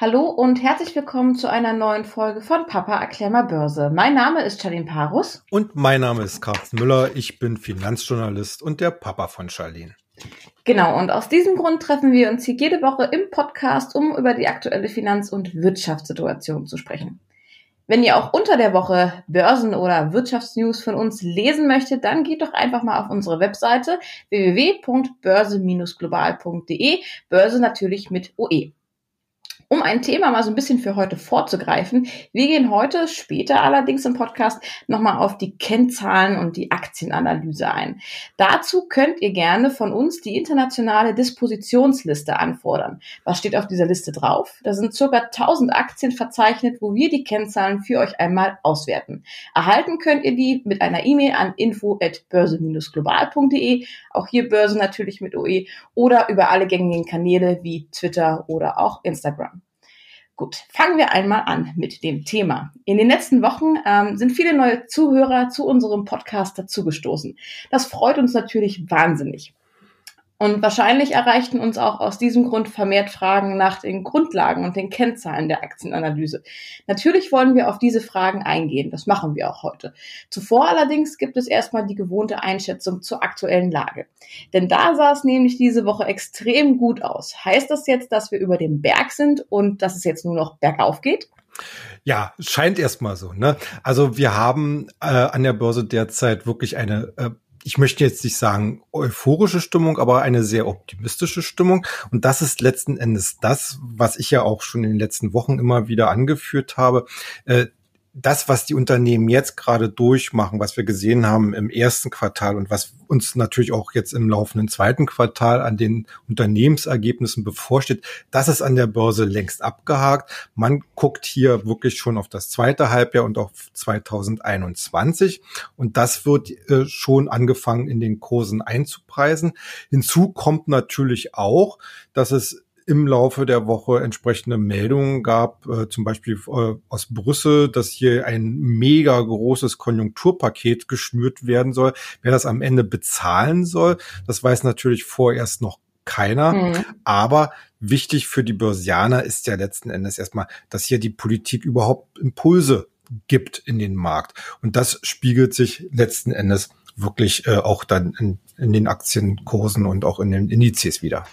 Hallo und herzlich willkommen zu einer neuen Folge von Papa erklär mal Börse. Mein Name ist Charlene Parus. Und mein Name ist Carsten Müller. Ich bin Finanzjournalist und der Papa von Charlene. Genau, und aus diesem Grund treffen wir uns hier jede Woche im Podcast, um über die aktuelle Finanz- und Wirtschaftssituation zu sprechen. Wenn ihr auch unter der Woche Börsen- oder Wirtschaftsnews von uns lesen möchtet, dann geht doch einfach mal auf unsere Webseite www.börse-global.de, Börse natürlich mit OE. Um ein Thema mal so ein bisschen für heute vorzugreifen, wir gehen heute später allerdings im Podcast nochmal auf die Kennzahlen und die Aktienanalyse ein. Dazu könnt ihr gerne von uns die internationale Dispositionsliste anfordern. Was steht auf dieser Liste drauf? Da sind circa 1000 Aktien verzeichnet, wo wir die Kennzahlen für euch einmal auswerten. Erhalten könnt ihr die mit einer E-Mail an info@börse-global.de, auch hier Börse natürlich mit OE oder über alle gängigen Kanäle wie Twitter oder auch Instagram. Gut, fangen wir einmal an mit dem Thema. In den letzten Wochen ähm, sind viele neue Zuhörer zu unserem Podcast dazugestoßen. Das freut uns natürlich wahnsinnig. Und wahrscheinlich erreichten uns auch aus diesem Grund vermehrt Fragen nach den Grundlagen und den Kennzahlen der Aktienanalyse. Natürlich wollen wir auf diese Fragen eingehen. Das machen wir auch heute. Zuvor allerdings gibt es erstmal die gewohnte Einschätzung zur aktuellen Lage. Denn da sah es nämlich diese Woche extrem gut aus. Heißt das jetzt, dass wir über dem Berg sind und dass es jetzt nur noch bergauf geht? Ja, scheint erstmal so. Ne? Also wir haben äh, an der Börse derzeit wirklich eine äh, ich möchte jetzt nicht sagen euphorische Stimmung, aber eine sehr optimistische Stimmung. Und das ist letzten Endes das, was ich ja auch schon in den letzten Wochen immer wieder angeführt habe. Äh, das, was die Unternehmen jetzt gerade durchmachen, was wir gesehen haben im ersten Quartal und was uns natürlich auch jetzt im laufenden zweiten Quartal an den Unternehmensergebnissen bevorsteht, das ist an der Börse längst abgehakt. Man guckt hier wirklich schon auf das zweite Halbjahr und auf 2021 und das wird äh, schon angefangen in den Kursen einzupreisen. Hinzu kommt natürlich auch, dass es im Laufe der Woche entsprechende Meldungen gab, äh, zum Beispiel äh, aus Brüssel, dass hier ein mega großes Konjunkturpaket geschnürt werden soll. Wer das am Ende bezahlen soll, das weiß natürlich vorerst noch keiner. Mhm. Aber wichtig für die Börsianer ist ja letzten Endes erstmal, dass hier die Politik überhaupt Impulse gibt in den Markt. Und das spiegelt sich letzten Endes wirklich äh, auch dann in, in den Aktienkursen und auch in den Indizes wieder.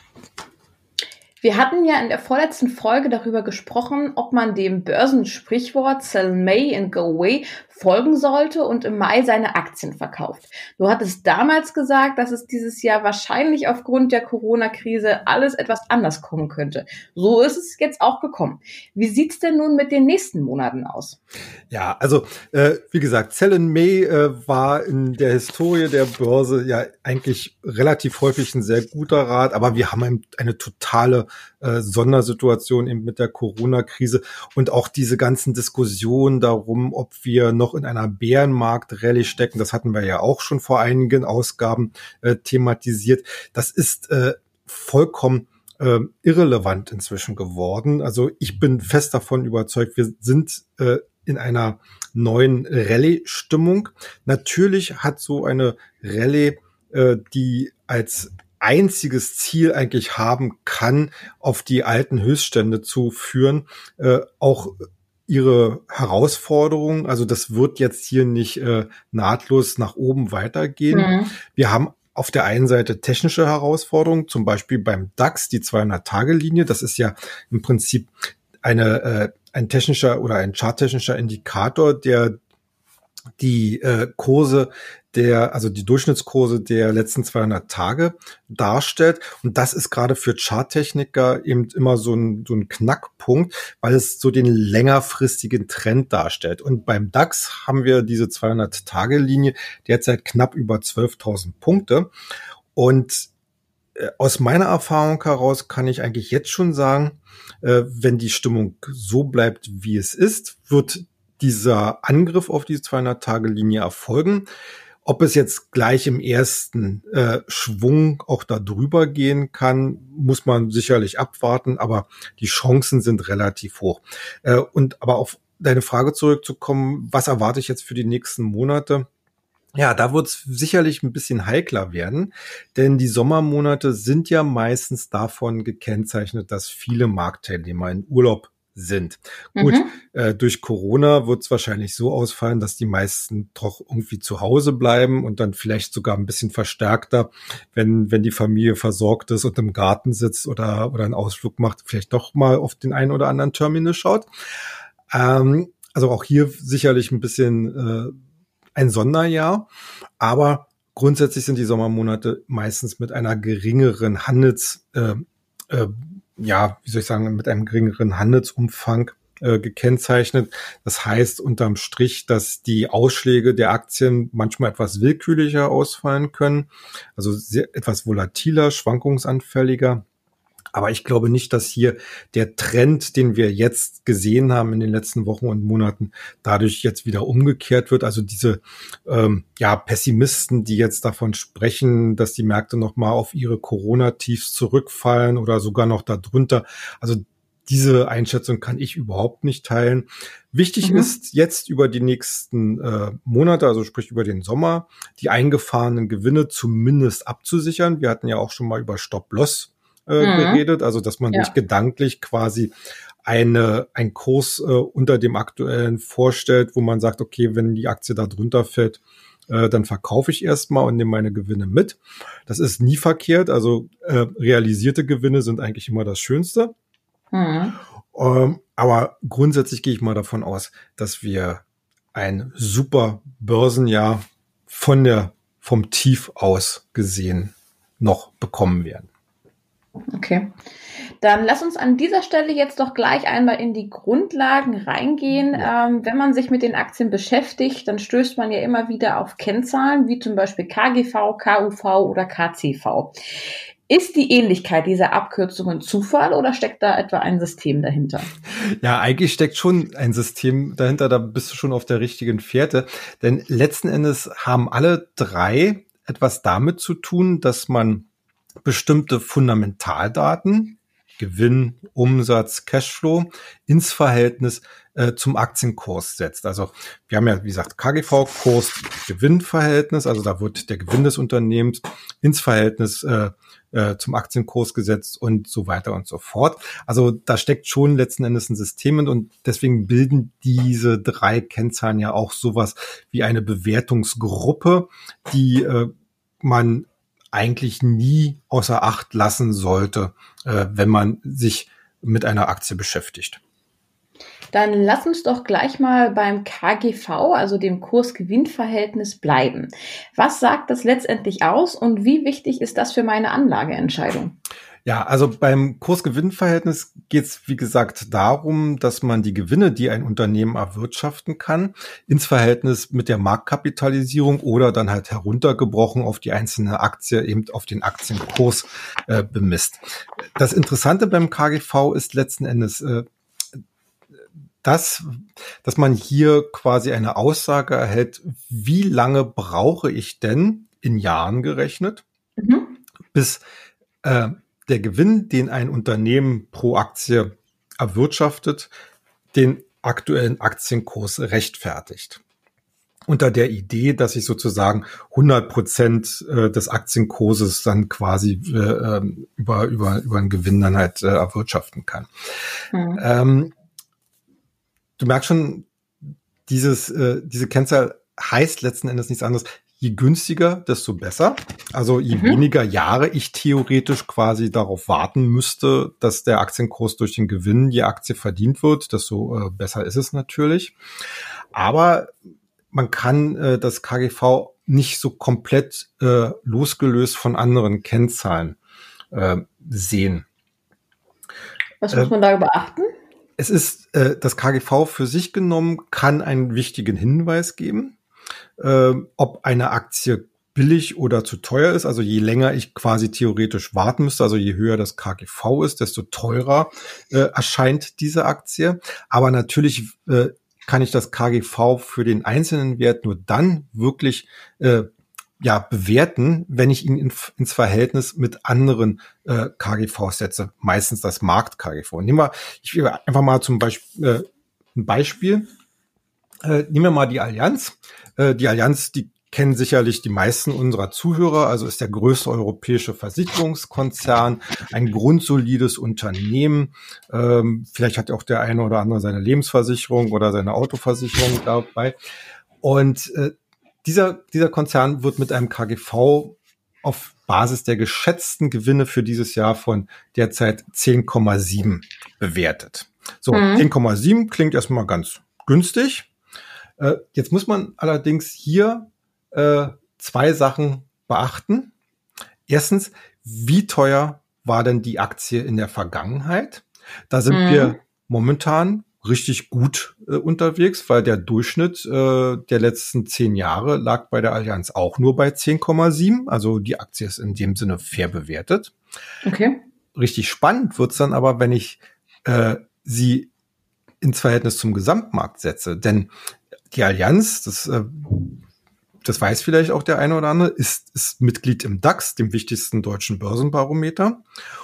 Wir hatten ja in der vorletzten Folge darüber gesprochen, ob man dem Börsensprichwort Sell May and Go Away folgen sollte und im Mai seine Aktien verkauft. Du hattest damals gesagt, dass es dieses Jahr wahrscheinlich aufgrund der Corona-Krise alles etwas anders kommen könnte. So ist es jetzt auch gekommen. Wie sieht's denn nun mit den nächsten Monaten aus? Ja, also äh, wie gesagt, Sell in May äh, war in der Historie der Börse ja eigentlich relativ häufig ein sehr guter Rat, aber wir haben eine totale äh, Sondersituation eben mit der Corona-Krise und auch diese ganzen Diskussionen darum, ob wir noch in einer Bärenmarkt-Rallye stecken. Das hatten wir ja auch schon vor einigen Ausgaben äh, thematisiert. Das ist äh, vollkommen äh, irrelevant inzwischen geworden. Also ich bin fest davon überzeugt, wir sind äh, in einer neuen Rallye-Stimmung. Natürlich hat so eine Rallye, äh, die als einziges Ziel eigentlich haben kann, auf die alten Höchststände zu führen, äh, auch ihre Herausforderungen. Also das wird jetzt hier nicht äh, nahtlos nach oben weitergehen. Mhm. Wir haben auf der einen Seite technische Herausforderungen, zum Beispiel beim DAX, die 200-Tage-Linie. Das ist ja im Prinzip eine, äh, ein technischer oder ein charttechnischer Indikator, der die äh, Kurse der, also die Durchschnittskurse der letzten 200 Tage darstellt. Und das ist gerade für Charttechniker eben immer so ein, so ein Knackpunkt, weil es so den längerfristigen Trend darstellt. Und beim DAX haben wir diese 200-Tage-Linie derzeit knapp über 12.000 Punkte. Und äh, aus meiner Erfahrung heraus kann ich eigentlich jetzt schon sagen, äh, wenn die Stimmung so bleibt, wie es ist, wird dieser Angriff auf diese 200-Tage-Linie erfolgen. Ob es jetzt gleich im ersten äh, Schwung auch da drüber gehen kann, muss man sicherlich abwarten, aber die Chancen sind relativ hoch. Äh, und aber auf deine Frage zurückzukommen, was erwarte ich jetzt für die nächsten Monate? Ja, da wird es sicherlich ein bisschen heikler werden, denn die Sommermonate sind ja meistens davon gekennzeichnet, dass viele Marktteilnehmer in Urlaub sind. Mhm. Gut, äh, durch Corona wird es wahrscheinlich so ausfallen, dass die meisten doch irgendwie zu Hause bleiben und dann vielleicht sogar ein bisschen verstärkter, wenn, wenn die Familie versorgt ist und im Garten sitzt oder, oder einen Ausflug macht, vielleicht doch mal auf den einen oder anderen Terminal schaut. Ähm, also auch hier sicherlich ein bisschen äh, ein Sonderjahr, aber grundsätzlich sind die Sommermonate meistens mit einer geringeren Handels, äh, äh, ja, wie soll ich sagen, mit einem geringeren Handelsumfang äh, gekennzeichnet. Das heißt unterm Strich, dass die Ausschläge der Aktien manchmal etwas willkürlicher ausfallen können, also sehr, etwas volatiler, schwankungsanfälliger. Aber ich glaube nicht, dass hier der Trend, den wir jetzt gesehen haben in den letzten Wochen und Monaten, dadurch jetzt wieder umgekehrt wird. Also diese ähm, ja, Pessimisten, die jetzt davon sprechen, dass die Märkte nochmal auf ihre Corona-Tiefs zurückfallen oder sogar noch darunter. Also diese Einschätzung kann ich überhaupt nicht teilen. Wichtig mhm. ist jetzt über die nächsten äh, Monate, also sprich über den Sommer, die eingefahrenen Gewinne zumindest abzusichern. Wir hatten ja auch schon mal über Stop-Loss äh, mhm. geredet, also dass man ja. sich gedanklich quasi eine, ein Kurs äh, unter dem aktuellen vorstellt, wo man sagt, okay, wenn die Aktie da drunter fällt, äh, dann verkaufe ich erstmal und nehme meine Gewinne mit. Das ist nie verkehrt. Also äh, realisierte Gewinne sind eigentlich immer das Schönste. Mhm. Ähm, aber grundsätzlich gehe ich mal davon aus, dass wir ein super Börsenjahr von der, vom Tief aus gesehen noch bekommen werden. Okay. Dann lass uns an dieser Stelle jetzt doch gleich einmal in die Grundlagen reingehen. Ja. Ähm, wenn man sich mit den Aktien beschäftigt, dann stößt man ja immer wieder auf Kennzahlen wie zum Beispiel KGV, KUV oder KCV. Ist die Ähnlichkeit dieser Abkürzungen Zufall oder steckt da etwa ein System dahinter? Ja, eigentlich steckt schon ein System dahinter, da bist du schon auf der richtigen Fährte. Denn letzten Endes haben alle drei etwas damit zu tun, dass man bestimmte Fundamentaldaten, Gewinn, Umsatz, Cashflow ins Verhältnis äh, zum Aktienkurs setzt. Also wir haben ja, wie gesagt, KGV, Kurs, Gewinnverhältnis, also da wird der Gewinn des Unternehmens ins Verhältnis äh, äh, zum Aktienkurs gesetzt und so weiter und so fort. Also da steckt schon letzten Endes ein System und deswegen bilden diese drei Kennzahlen ja auch sowas wie eine Bewertungsgruppe, die äh, man eigentlich nie außer Acht lassen sollte, äh, wenn man sich mit einer Aktie beschäftigt. Dann lass uns doch gleich mal beim KGV, also dem Kurs-Gewinn-Verhältnis bleiben. Was sagt das letztendlich aus und wie wichtig ist das für meine Anlageentscheidung? Ja, also beim Kurs-Gewinn-Verhältnis geht es, wie gesagt, darum, dass man die Gewinne, die ein Unternehmen erwirtschaften kann, ins Verhältnis mit der Marktkapitalisierung oder dann halt heruntergebrochen auf die einzelne Aktie, eben auf den Aktienkurs äh, bemisst. Das Interessante beim KGV ist letzten Endes, äh, dass, dass man hier quasi eine Aussage erhält, wie lange brauche ich denn in Jahren gerechnet, mhm. bis äh, der Gewinn, den ein Unternehmen pro Aktie erwirtschaftet, den aktuellen Aktienkurs rechtfertigt. Unter der Idee, dass ich sozusagen 100 Prozent äh, des Aktienkurses dann quasi äh, ähm, über, über, über einen Gewinn dann halt äh, erwirtschaften kann. Mhm. Ähm, du merkst schon, dieses, äh, diese Kennzahl heißt letzten Endes nichts anderes je günstiger, desto besser. Also je mhm. weniger Jahre ich theoretisch quasi darauf warten müsste, dass der Aktienkurs durch den Gewinn je Aktie verdient wird, desto äh, besser ist es natürlich. Aber man kann äh, das KGV nicht so komplett äh, losgelöst von anderen Kennzahlen äh, sehen. Was muss man da beachten? Es ist äh, das KGV für sich genommen kann einen wichtigen Hinweis geben äh, ob eine Aktie billig oder zu teuer ist. Also je länger ich quasi theoretisch warten müsste, also je höher das KGV ist, desto teurer äh, erscheint diese Aktie. Aber natürlich äh, kann ich das KGV für den einzelnen Wert nur dann wirklich äh, ja, bewerten, wenn ich ihn in, ins Verhältnis mit anderen äh, KGV setze, meistens das Markt-KGV. Nehmen wir, ich will einfach mal zum Beispiel äh, ein Beispiel. Äh, nehmen wir mal die Allianz. Äh, die Allianz, die kennen sicherlich die meisten unserer Zuhörer, also ist der größte europäische Versicherungskonzern, ein grundsolides Unternehmen. Ähm, vielleicht hat auch der eine oder andere seine Lebensversicherung oder seine Autoversicherung dabei. Und äh, dieser, dieser Konzern wird mit einem KGV auf Basis der geschätzten Gewinne für dieses Jahr von derzeit 10,7 bewertet. So, mhm. 10,7 klingt erstmal ganz günstig. Äh, jetzt muss man allerdings hier äh, zwei Sachen beachten. Erstens, wie teuer war denn die Aktie in der Vergangenheit? Da sind mhm. wir momentan richtig gut äh, unterwegs, weil der Durchschnitt äh, der letzten zehn Jahre lag bei der Allianz auch nur bei 10,7. Also die Aktie ist in dem Sinne fair bewertet. Okay. Richtig spannend wird's dann aber, wenn ich äh, sie ins Verhältnis zum Gesamtmarkt setze. Denn die Allianz, das äh, das weiß vielleicht auch der eine oder andere, ist, ist Mitglied im DAX, dem wichtigsten deutschen Börsenbarometer.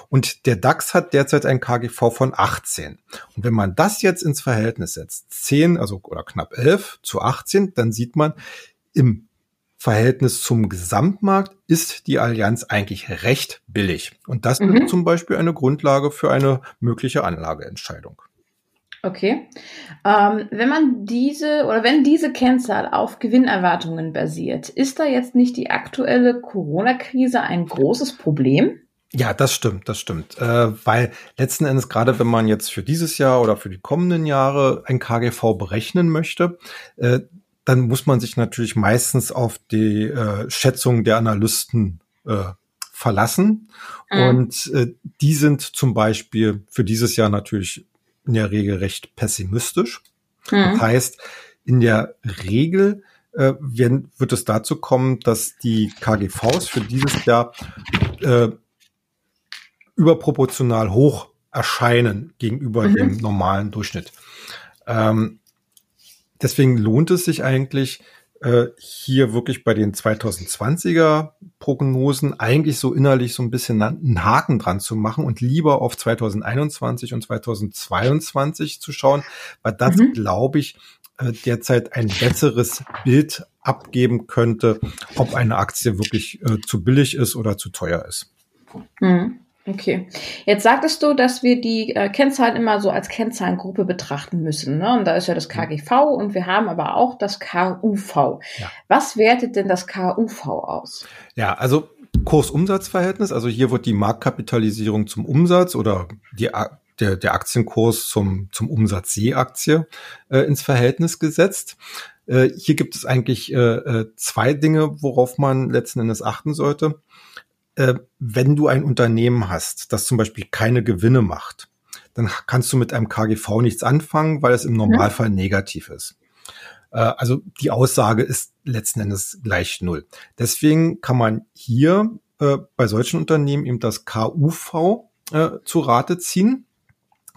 Und der DAX hat derzeit ein KGV von 18. Und wenn man das jetzt ins Verhältnis setzt, 10, also oder knapp 11 zu 18, dann sieht man, im Verhältnis zum Gesamtmarkt ist die Allianz eigentlich recht billig. Und das mhm. ist zum Beispiel eine Grundlage für eine mögliche Anlageentscheidung. Okay. Ähm, wenn man diese oder wenn diese Kennzahl auf Gewinnerwartungen basiert, ist da jetzt nicht die aktuelle Corona-Krise ein großes Problem? Ja, das stimmt, das stimmt. Äh, weil letzten Endes, gerade wenn man jetzt für dieses Jahr oder für die kommenden Jahre ein KGV berechnen möchte, äh, dann muss man sich natürlich meistens auf die äh, Schätzung der Analysten äh, verlassen. Mhm. Und äh, die sind zum Beispiel für dieses Jahr natürlich in der Regel recht pessimistisch. Mhm. Das heißt, in der Regel äh, werden, wird es dazu kommen, dass die KGVs für dieses Jahr äh, überproportional hoch erscheinen gegenüber mhm. dem normalen Durchschnitt. Ähm, deswegen lohnt es sich eigentlich, äh, hier wirklich bei den 2020er Prognosen eigentlich so innerlich so ein bisschen einen Haken dran zu machen und lieber auf 2021 und 2022 zu schauen, weil das, mhm. glaube ich, äh, derzeit ein besseres Bild abgeben könnte, ob eine Aktie wirklich äh, zu billig ist oder zu teuer ist. Mhm. Okay. Jetzt sagtest du, dass wir die äh, Kennzahlen immer so als Kennzahlengruppe betrachten müssen. Ne? Und da ist ja das KGV und wir haben aber auch das KUV. Ja. Was wertet denn das KUV aus? Ja, also Kursumsatzverhältnis, also hier wird die Marktkapitalisierung zum Umsatz oder die, der, der Aktienkurs zum, zum Umsatz je Aktie äh, ins Verhältnis gesetzt. Äh, hier gibt es eigentlich äh, äh zwei Dinge, worauf man letzten Endes achten sollte äh, wenn du ein Unternehmen hast, das zum Beispiel keine Gewinne macht, dann kannst du mit einem KGV nichts anfangen, weil es im Normalfall ja. negativ ist. Äh, also die Aussage ist letzten Endes gleich null. Deswegen kann man hier äh, bei solchen Unternehmen eben das KUV äh, zu Rate ziehen,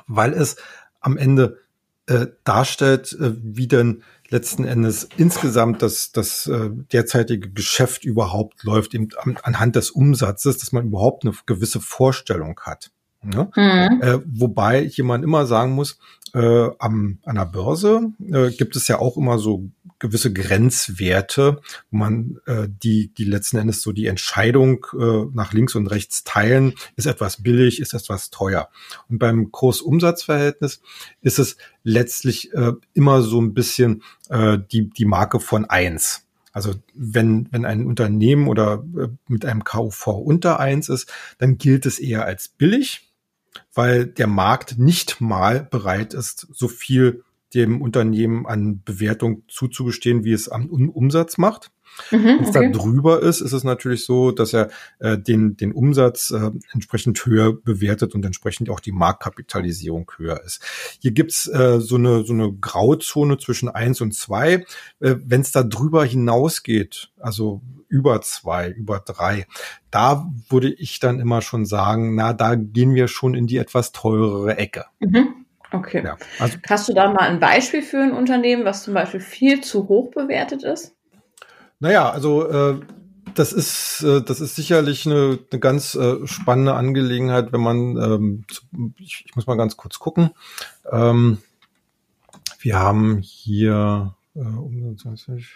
weil es am Ende äh, darstellt, äh, wie denn letzten Endes insgesamt das, das äh, derzeitige Geschäft überhaupt läuft, eben an, anhand des Umsatzes, dass man überhaupt eine gewisse Vorstellung hat. Ne? Mhm. Äh, wobei jemand immer sagen muss, äh, am, an der Börse äh, gibt es ja auch immer so gewisse Grenzwerte, wo man äh, die, die letzten Endes so die Entscheidung äh, nach links und rechts teilen, ist etwas billig, ist etwas teuer. Und beim Kurs-Umsatz-Verhältnis ist es letztlich äh, immer so ein bisschen äh, die, die Marke von eins. Also wenn, wenn ein Unternehmen oder äh, mit einem KUV unter eins ist, dann gilt es eher als billig, weil der Markt nicht mal bereit ist, so viel dem Unternehmen an Bewertung zuzugestehen, wie es am Umsatz macht. Mhm, Wenn es okay. da drüber ist, ist es natürlich so, dass er äh, den, den Umsatz äh, entsprechend höher bewertet und entsprechend auch die Marktkapitalisierung höher ist. Hier gibt's äh, so, eine, so eine Grauzone zwischen eins und zwei. Äh, Wenn es da drüber hinausgeht, also über zwei, über drei, da würde ich dann immer schon sagen, na, da gehen wir schon in die etwas teurere Ecke. Mhm. Okay. Ja, also, Hast du da mal ein Beispiel für ein Unternehmen, was zum Beispiel viel zu hoch bewertet ist? Naja, also äh, das ist äh, das ist sicherlich eine, eine ganz äh, spannende Angelegenheit, wenn man ähm, ich, ich muss mal ganz kurz gucken. Ähm, wir haben hier äh, 20,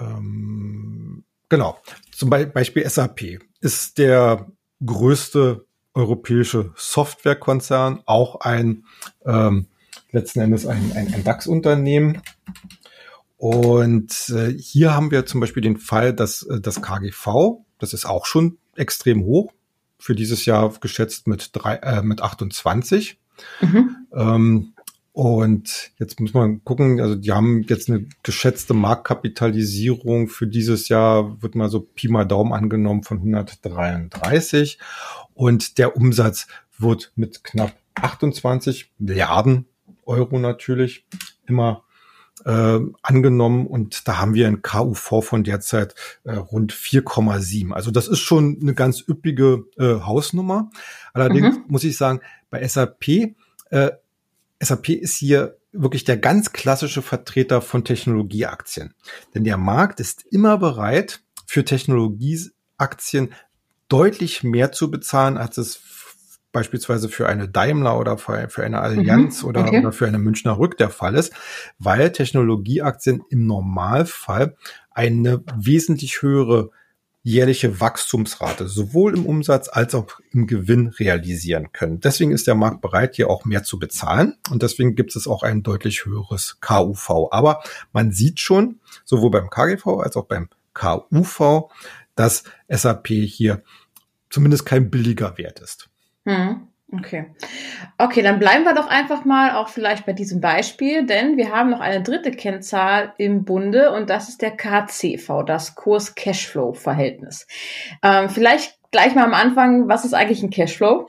ähm, genau, zum Beispiel SAP ist der größte europäische Softwarekonzern, auch ein ähm, letzten Endes ein, ein, ein DAX-Unternehmen. Und äh, hier haben wir zum Beispiel den Fall, dass äh, das KGV, das ist auch schon extrem hoch, für dieses Jahr geschätzt mit, drei, äh, mit 28. Mhm. Ähm, und jetzt muss man gucken, also die haben jetzt eine geschätzte Marktkapitalisierung für dieses Jahr, wird mal so Pi mal Daumen angenommen von 133. Und der Umsatz wird mit knapp 28 Milliarden Euro natürlich immer äh, angenommen und da haben wir ein KUV von derzeit äh, rund 4,7. Also das ist schon eine ganz üppige äh, Hausnummer. Allerdings mhm. muss ich sagen, bei SAP, äh, SAP ist hier wirklich der ganz klassische Vertreter von Technologieaktien. Denn der Markt ist immer bereit, für Technologieaktien deutlich mehr zu bezahlen, als es beispielsweise für eine Daimler oder für, eine Allianz mhm, oder, oder für eine Münchner Rück der Fall ist, weil Technologieaktien im Normalfall eine wesentlich höhere jährliche Wachstumsrate sowohl im Umsatz als auch im Gewinn realisieren können. Deswegen ist der Markt bereit, hier auch mehr zu bezahlen und deswegen gibt es auch ein deutlich höheres KUV. Aber man sieht schon, sowohl beim KGV als auch beim KUV, dass SAP hier zumindest kein billiger Wert ist. Hm. Okay. Okay, dann bleiben wir doch einfach mal auch vielleicht bei diesem Beispiel, denn wir haben noch eine dritte Kennzahl im Bunde und das ist der KCV, das Kurs-Cashflow-Verhältnis. Ähm, vielleicht gleich mal am Anfang, was ist eigentlich ein Cashflow?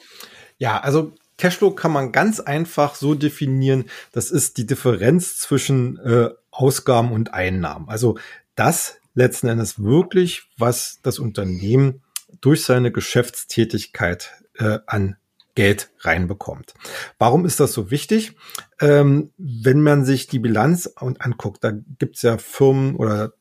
Ja, also Cashflow kann man ganz einfach so definieren, das ist die Differenz zwischen äh, Ausgaben und Einnahmen. Also das letzten Endes wirklich, was das Unternehmen durch seine Geschäftstätigkeit äh, an Geld reinbekommt. Warum ist das so wichtig? Ähm, wenn man sich die Bilanz anguckt, da gibt's ja Firmen oder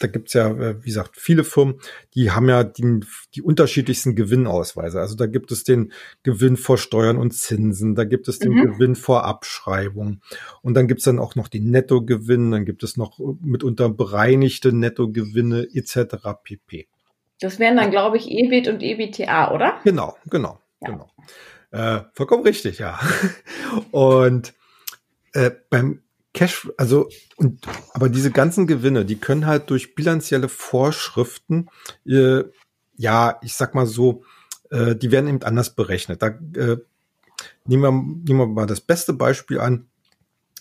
da gibt's ja, äh, wie gesagt, viele Firmen, die haben ja die, die unterschiedlichsten Gewinnausweise. Also da gibt es den Gewinn vor Steuern und Zinsen, da gibt es den mhm. Gewinn vor Abschreibung und dann gibt's dann auch noch den Nettogewinn, dann gibt es noch mitunter bereinigte Nettogewinne etc. pp. Das wären dann, glaube ich, EBIT und EBTA, oder? Genau, genau, ja. genau. Äh, vollkommen richtig, ja. Und äh, beim Cash, also, und, aber diese ganzen Gewinne, die können halt durch bilanzielle Vorschriften, äh, ja, ich sag mal so, äh, die werden eben anders berechnet. Da äh, nehmen, wir, nehmen wir mal das beste Beispiel an.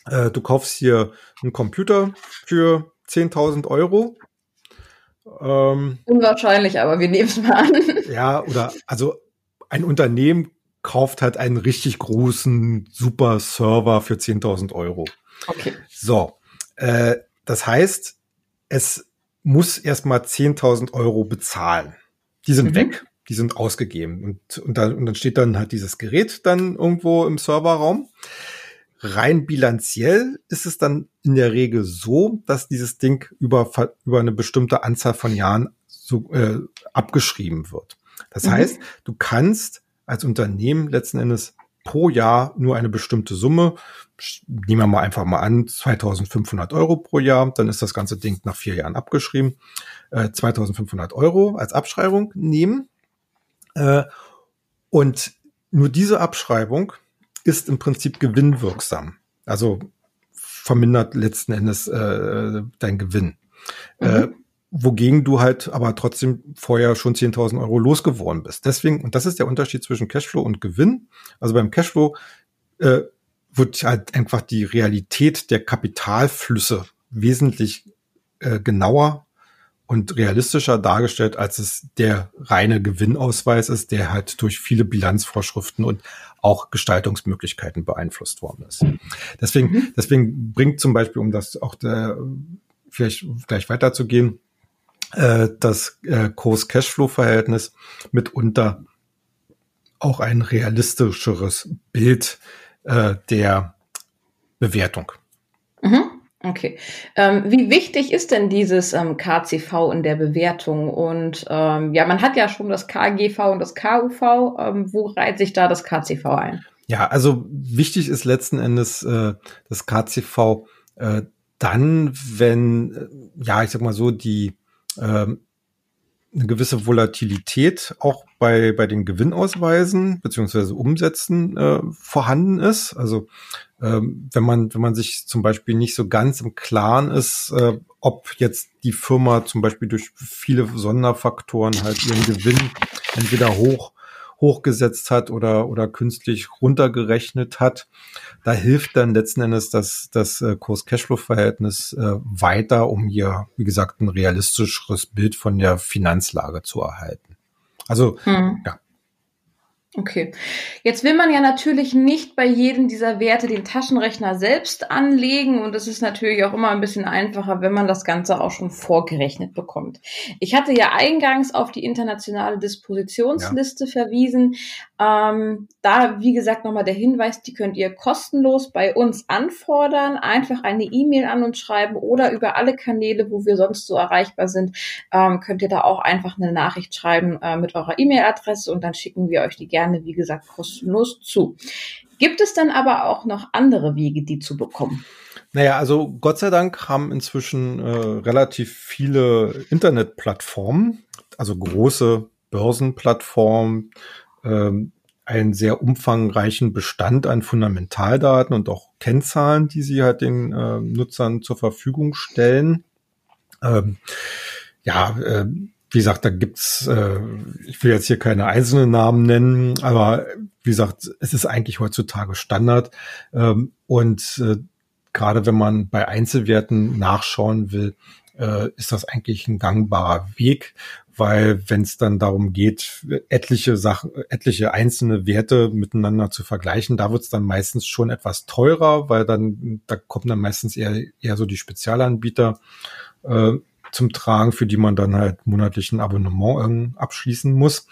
Äh, du kaufst hier einen Computer für 10.000 Euro ähm, Unwahrscheinlich, aber wir nehmen es mal an. Ja, oder also ein Unternehmen kauft halt einen richtig großen super Server für 10.000 Euro. Okay. So, äh, das heißt, es muss erstmal 10.000 Euro bezahlen. Die sind mhm. weg, die sind ausgegeben und, und, dann, und dann steht dann halt dieses Gerät dann irgendwo im Serverraum. Rein bilanziell ist es dann in der Regel so, dass dieses Ding über, über eine bestimmte Anzahl von Jahren so, äh, abgeschrieben wird. Das mhm. heißt, du kannst als Unternehmen letzten Endes pro Jahr nur eine bestimmte Summe, nehmen wir mal einfach mal an, 2500 Euro pro Jahr, dann ist das ganze Ding nach vier Jahren abgeschrieben, äh, 2500 Euro als Abschreibung nehmen. Äh, und nur diese Abschreibung ist im Prinzip gewinnwirksam. Also vermindert letzten Endes äh, dein Gewinn. Mhm. Äh, wogegen du halt aber trotzdem vorher schon 10.000 Euro losgeworden bist. Deswegen, und das ist der Unterschied zwischen Cashflow und Gewinn. Also beim Cashflow äh, wird halt einfach die Realität der Kapitalflüsse wesentlich äh, genauer und realistischer dargestellt, als es der reine Gewinnausweis ist, der halt durch viele Bilanzvorschriften und auch Gestaltungsmöglichkeiten beeinflusst worden ist. Deswegen, mhm. deswegen bringt zum Beispiel, um das auch der, vielleicht gleich weiterzugehen, äh, das äh, Kurs-Cashflow-Verhältnis mitunter auch ein realistischeres Bild äh, der Bewertung. Mhm. Okay. Ähm, wie wichtig ist denn dieses ähm, KCV in der Bewertung? Und ähm, ja, man hat ja schon das KGV und das KUV. Ähm, wo reiht sich da das KCV ein? Ja, also wichtig ist letzten Endes äh, das KCV äh, dann, wenn, ja, ich sag mal so, die ähm, eine gewisse Volatilität auch bei, bei den Gewinnausweisen beziehungsweise Umsätzen äh, vorhanden ist. Also ähm, wenn man, wenn man sich zum Beispiel nicht so ganz im Klaren ist, äh, ob jetzt die Firma zum Beispiel durch viele Sonderfaktoren halt ihren Gewinn entweder hoch hochgesetzt hat oder, oder künstlich runtergerechnet hat. Da hilft dann letzten Endes das, das äh, Kurs-Cashflow-Verhältnis äh, weiter, um hier, wie gesagt, ein realistischeres Bild von der Finanzlage zu erhalten. Also, hm. ja, Okay. Jetzt will man ja natürlich nicht bei jedem dieser Werte den Taschenrechner selbst anlegen und es ist natürlich auch immer ein bisschen einfacher, wenn man das Ganze auch schon vorgerechnet bekommt. Ich hatte ja eingangs auf die internationale Dispositionsliste ja. verwiesen. Ähm, da, wie gesagt, nochmal der Hinweis, die könnt ihr kostenlos bei uns anfordern, einfach eine E-Mail an uns schreiben oder über alle Kanäle, wo wir sonst so erreichbar sind, ähm, könnt ihr da auch einfach eine Nachricht schreiben äh, mit eurer E-Mail-Adresse und dann schicken wir euch die gerne gerne, wie gesagt, kostenlos zu. Gibt es dann aber auch noch andere Wege, die zu bekommen? Naja, also Gott sei Dank haben inzwischen äh, relativ viele Internetplattformen, also große Börsenplattformen, ähm, einen sehr umfangreichen Bestand an Fundamentaldaten und auch Kennzahlen, die sie halt den äh, Nutzern zur Verfügung stellen. Ähm, ja, äh, wie gesagt, da gibt's, äh, ich will jetzt hier keine einzelnen Namen nennen, aber wie gesagt, es ist eigentlich heutzutage Standard. Ähm, und äh, gerade wenn man bei Einzelwerten nachschauen will, äh, ist das eigentlich ein gangbarer Weg, weil wenn es dann darum geht, etliche Sachen, etliche einzelne Werte miteinander zu vergleichen, da wird es dann meistens schon etwas teurer, weil dann da kommen dann meistens eher eher so die Spezialanbieter äh, zum Tragen, für die man dann halt monatlich ein Abonnement abschließen muss.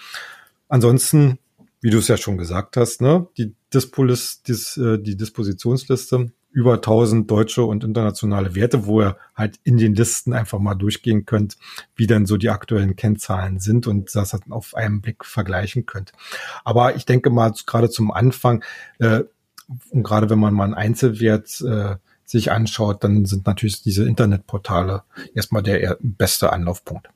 Ansonsten, wie du es ja schon gesagt hast, ne, die Dispolis, dis, äh, die Dispositionsliste über 1000 deutsche und internationale Werte, wo ihr halt in den Listen einfach mal durchgehen könnt, wie dann so die aktuellen Kennzahlen sind und das halt auf einen Blick vergleichen könnt. Aber ich denke mal, gerade zum Anfang, äh, und gerade wenn man mal einen Einzelwert äh, sich anschaut, dann sind natürlich diese Internetportale erstmal der beste Anlaufpunkt.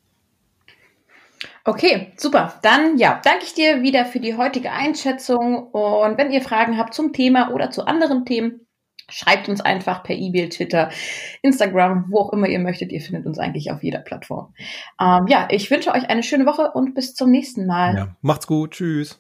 Okay, super. Dann ja, danke ich dir wieder für die heutige Einschätzung. Und wenn ihr Fragen habt zum Thema oder zu anderen Themen, schreibt uns einfach per E-Mail, Twitter, Instagram, wo auch immer ihr möchtet. Ihr findet uns eigentlich auf jeder Plattform. Ähm, ja, ich wünsche euch eine schöne Woche und bis zum nächsten Mal. Ja, macht's gut. Tschüss.